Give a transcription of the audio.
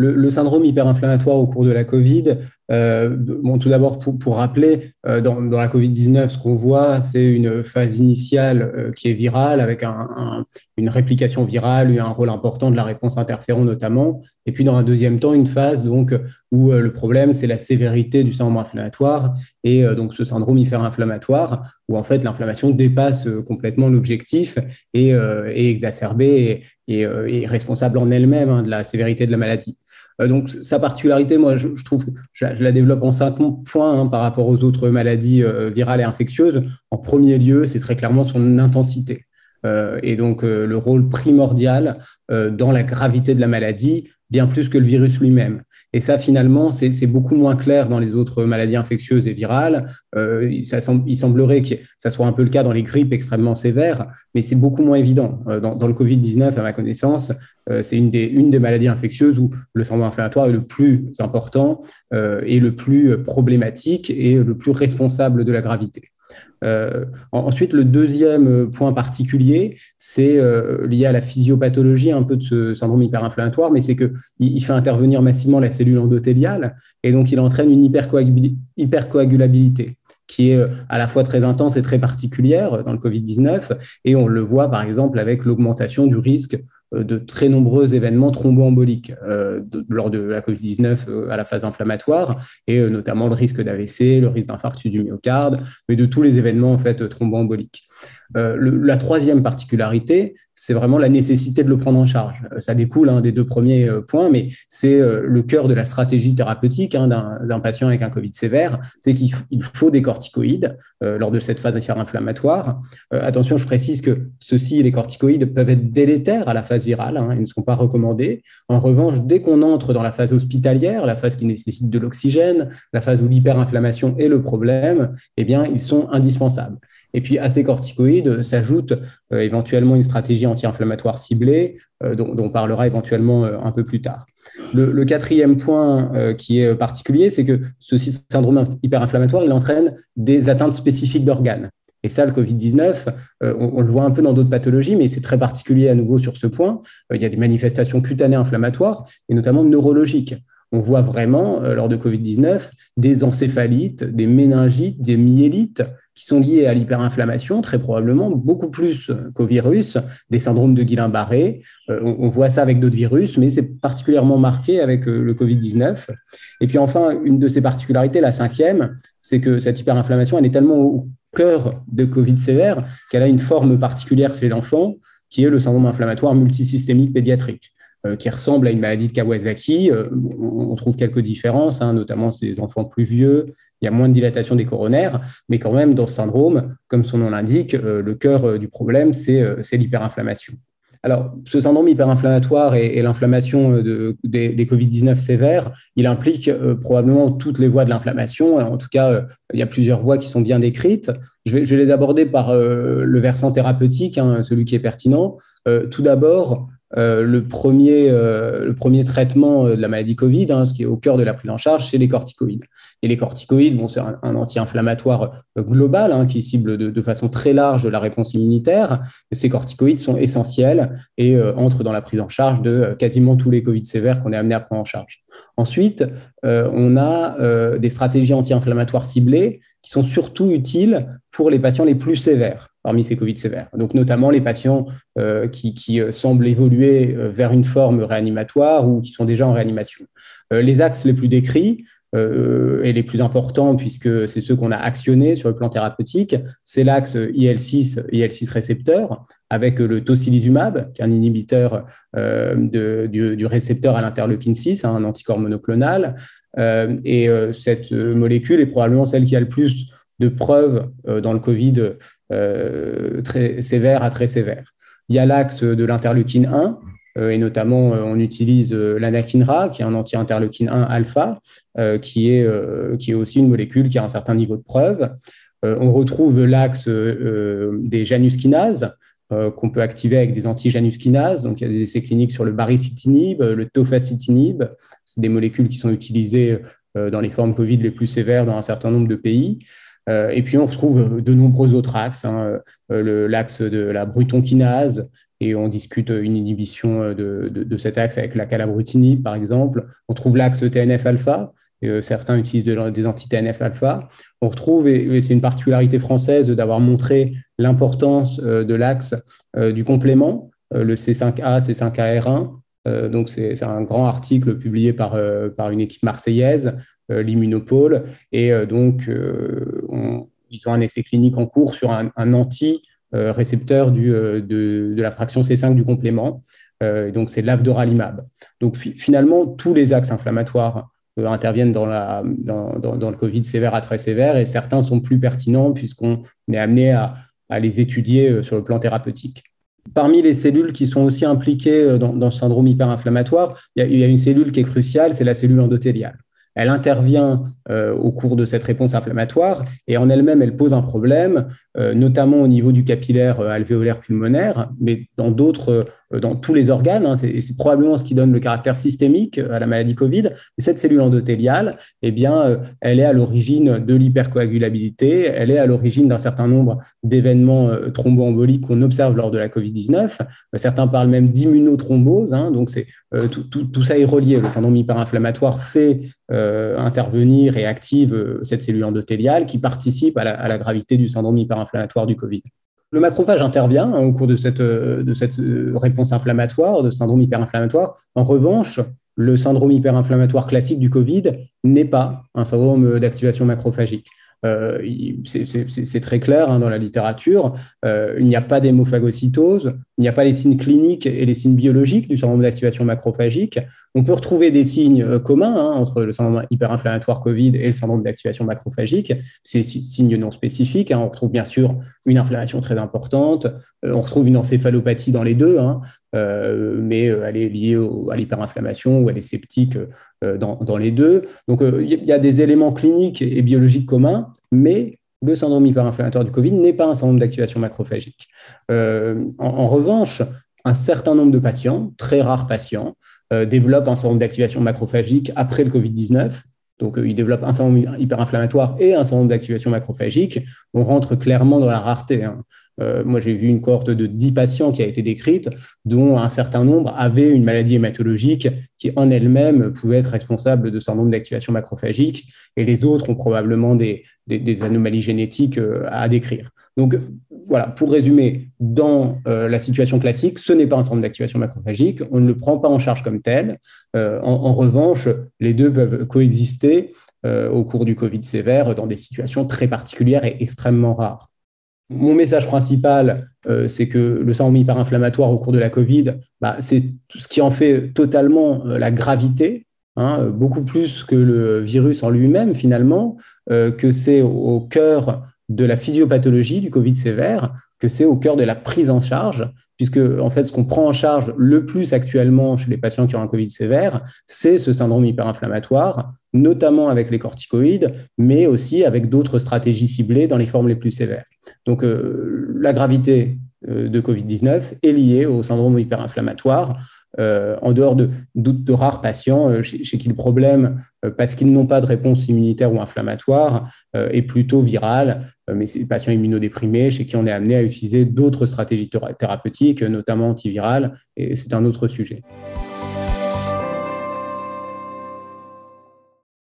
le, syndrome hyperinflammatoire au cours de la Covid, euh, bon, tout d'abord, pour, rappeler, euh, dans, la Covid-19, ce qu'on voit, c'est une phase initiale euh, qui est virale, avec une réplication virale, un rôle important de la réponse interféron notamment. Et puis, dans un deuxième temps, une phase donc, où le problème, c'est la sévérité du syndrome inflammatoire et donc ce syndrome hyperinflammatoire, où en fait l'inflammation dépasse complètement l'objectif et est exacerbée et, responsable en elle-même hein, de la sévérité de la maladie. Euh, donc, sa particularité, moi, je, trouve je, la développe en cinq points hein, par rapport aux autres maladies euh, virales et infectieuses. En premier lieu, c'est très clairement son intensité. Euh, et donc le rôle primordial dans la gravité de la maladie, bien plus que le virus lui-même. Et ça, finalement, c'est beaucoup moins clair dans les autres maladies infectieuses et virales. Euh, il semblerait que ça soit un peu le cas dans les grippes extrêmement sévères, mais c'est beaucoup moins évident. Euh, dans, le Covid-19, à ma connaissance, euh, c'est une des, une des maladies infectieuses où le syndrome inflammatoire est le plus important et le plus problématique et le plus responsable de la gravité. Euh, ensuite, le deuxième point particulier, c'est euh, lié à la physiopathologie un peu de ce syndrome hyperinflammatoire, mais c'est qu'il il fait intervenir massivement la cellule endothéliale et donc il entraîne une hypercoagulabilité qui est euh, à la fois très intense et très particulière dans le Covid-19. Et on le voit par exemple avec l'augmentation du risque euh, de très nombreux événements thromboemboliques euh, lors de la Covid-19 à la phase inflammatoire, et notamment le risque d'AVC, le risque d'infarctus du myocarde, mais de tous les événements en fait thromboemboliques. Euh, la troisième particularité, c'est vraiment la nécessité de le prendre en charge. Euh, ça découle hein, des deux premiers euh, points, mais c'est le cœur de la stratégie thérapeutique hein, d'un patient avec un Covid sévère, c'est qu'il faut des corticoïdes lors de cette phase inflammatoire. attention, je précise que ceux-ci, les corticoïdes, peuvent être délétères à la phase virale, hein, ils ne sont pas recommandés. En revanche, dès qu'on entre dans la phase hospitalière, la phase qui nécessite de l'oxygène, la phase où l'hyperinflammation est le problème, eh bien, ils sont indispensables. Et puis à ces corticoïdes s'ajoute euh, éventuellement une stratégie anti-inflammatoire ciblée, euh, dont, on parlera éventuellement euh, un peu plus tard. Le, quatrième point qui est particulier, c'est que ce syndrome hyperinflammatoire, il entraîne des atteintes spécifiques d'organes. Et ça, le Covid-19, on, le voit un peu dans d'autres pathologies, mais c'est très particulier à nouveau sur ce point. il y a des manifestations cutanées inflammatoires et notamment neurologiques on voit vraiment, lors de Covid-19, des encéphalites, des méningites, des myélites qui sont liés à l'hyperinflammation, très probablement beaucoup plus qu'au virus, des syndromes de Guillain-Barré. Euh, on, voit ça avec d'autres virus, mais c'est particulièrement marqué avec euh, le Covid-19. Et puis enfin, une de ses particularités, la cinquième, c'est que cette hyperinflammation, elle est tellement au cœur de Covid sévère qu'elle a une forme particulière chez l'enfant, qui est le syndrome inflammatoire multisystémique pédiatrique. Euh, qui ressemble à une maladie de Kawasaki. Euh, on, trouve quelques différences, hein, notamment ces enfants plus vieux, il y a moins de dilatation des coronaires, mais quand même dans ce syndrome, comme son nom l'indique, euh, le cœur du problème, c'est l'hyperinflammation. Alors, ce syndrome hyperinflammatoire et, l'inflammation des, Covid-19 sévères, il implique probablement toutes les voies de l'inflammation. En tout cas, il y a plusieurs voies qui sont bien décrites. Je vais, les aborder par le versant thérapeutique, hein, celui qui est pertinent. tout d'abord, euh, le, premier, euh, le premier traitement euh, de la maladie Covid, hein, ce qui est au cœur de la prise en charge, c'est les corticoïdes. Et les corticoïdes, bon, c'est un, anti-inflammatoire global hein, qui cible de, façon très large la réponse immunitaire. ces corticoïdes sont essentiels et entrent dans la prise en charge de quasiment tous les Covid sévères qu'on est amené à prendre en charge. Ensuite, on a des stratégies anti-inflammatoires ciblées qui sont surtout utiles pour les patients les plus sévères parmi ces Covid sévères. Donc, notamment les patients euh, qui, euh, semblent évoluer euh, vers une forme réanimatoire ou qui sont déjà en réanimation. les axes les plus décrits et les plus importants, puisque c'est ceux qu'on a actionnés sur le plan thérapeutique, c'est l'axe IL-6, IL-6 récepteur, avec le tocilizumab, qui est un inhibiteur du, récepteur à l'interleukine 6, hein, un anticorps monoclonal. et cette molécule est probablement celle qui a le plus de preuves dans le Covid euh, très sévère à très sévère. Il y a l'axe de l'interleukine 1, euh, et notamment euh, on utilise l'anakinra, qui est un anti-interleukine 1 alpha, qui, est, qui est aussi une molécule qui a un certain niveau de preuve. on retrouve l'axe des januskinases, qu'on peut activer avec des anti-januskinases. Donc, il y a des essais cliniques sur le baricitinib, le tofacitinib. C'est des molécules qui sont utilisées dans les formes Covid les plus sévères dans un certain nombre de pays. Euh, et puis on retrouve de nombreux autres axes, hein, euh, l'axe de la brutonkinase, et on discute une inhibition de, de, cet axe avec la calabrutinib, par exemple. On trouve l'axe TNF-alpha, certains utilisent des anti-TNF alpha. On retrouve, et, c'est une particularité française d'avoir montré l'importance de l'axe du complément, le C5A, C5AR1. donc, c'est un grand article publié par, par une équipe marseillaise, l'Immunopole. Et donc, ils ont un essai clinique en cours sur un, anti-récepteur de, de, la fraction C5 du complément. donc, c'est l'avdoralimab. Donc, finalement, tous les axes inflammatoires euh, interviennent dans, la, dans, dans, le Covid sévère à très sévère et certains sont plus pertinents puisqu'on est amené à, à, les étudier euh, sur le plan thérapeutique. Parmi les cellules qui sont aussi impliquées euh, dans, ce syndrome hyperinflammatoire, il y a une cellule qui est cruciale, c'est la cellule endothéliale elle intervient euh, au cours de cette réponse inflammatoire et en elle-même, elle pose un problème, euh, notamment au niveau du capillaire euh, alvéolaire pulmonaire, mais dans d'autres, dans tous les organes. Hein, c'est, probablement ce qui donne le caractère systémique à la maladie Covid. Et cette cellule endothéliale, eh bien, elle est à l'origine de l'hypercoagulabilité, elle est à l'origine d'un certain nombre d'événements thromboemboliques qu'on observe lors de la Covid-19. certains parlent même d'immunothrombose, hein, donc c'est, tout, tout, tout, ça est relié. Le syndrome hyperinflammatoire fait euh, intervenir et active euh, cette cellule endothéliale qui participe à la, gravité du syndrome hyperinflammatoire du Covid. Le macrophage intervient hein, au cours de cette, euh, réponse inflammatoire, de syndrome hyperinflammatoire. En revanche, le syndrome hyperinflammatoire classique du Covid n'est pas un syndrome d'activation macrophagique. C'est très clair hein, dans la littérature. Il n'y a pas d'hémophagocytose, il n'y a pas les signes cliniques et les signes biologiques du syndrome d'activation macrophagique. On peut retrouver des signes euh, communs hein, entre le syndrome hyperinflammatoire Covid et le syndrome d'activation macrophagique. C'est signes non spécifiques. Hein. On retrouve bien sûr une inflammation très importante. on retrouve une encéphalopathie dans les deux, mais elle est liée à l'hyperinflammation ou elle est sceptique dans, dans, les deux. Donc il y a des éléments cliniques et biologiques communs mais le syndrome hyperinflammatoire du Covid n'est pas un syndrome d'activation macrophagique. Euh, en, revanche, un certain nombre de patients, très rares patients, euh, développent un syndrome d'activation macrophagique après le Covid-19. Donc, euh, ils développent un syndrome hyperinflammatoire et un syndrome d'activation macrophagique. On rentre clairement dans la rareté. Hein. Euh, moi, j'ai vu une cohorte de 10 patients qui a été décrite, dont un certain nombre avaient une maladie hématologique qui, en elle-même, pouvait être responsable de syndrome d'activation macrophagique, et les autres ont probablement des, anomalies génétiques euh, à décrire. Donc, voilà, pour résumer, dans euh, la situation classique, ce n'est pas un syndrome d'activation macrophagique, on ne le prend pas en charge comme tel. en, revanche, les deux peuvent coexister au cours du Covid sévère dans des situations très particulières et extrêmement rares. Mon message principal, euh, c'est que le syndrome hyperinflammatoire au cours de la Covid, bah, c'est ce qui en fait totalement euh, la gravité, hein, beaucoup plus que le virus en lui-même finalement, euh, que c'est au cœur de la physiopathologie du Covid sévère, que c'est au cœur de la prise en charge, puisque en fait, ce qu'on prend en charge le plus actuellement chez les patients qui ont un Covid sévère, c'est ce syndrome hyperinflammatoire, notamment avec les corticoïdes, mais aussi avec d'autres stratégies ciblées dans les formes les plus sévères. Donc, euh, la gravité euh, de Covid-19 est liée au syndrome hyperinflammatoire. Euh, en dehors de, de, rares patients chez, qui le problème, parce qu'ils n'ont pas de réponse immunitaire ou inflammatoire, est plutôt viral, mais c'est des patients immunodéprimés chez qui on est amené à utiliser d'autres stratégies thérapeutiques, notamment antivirales, et c'est un autre sujet.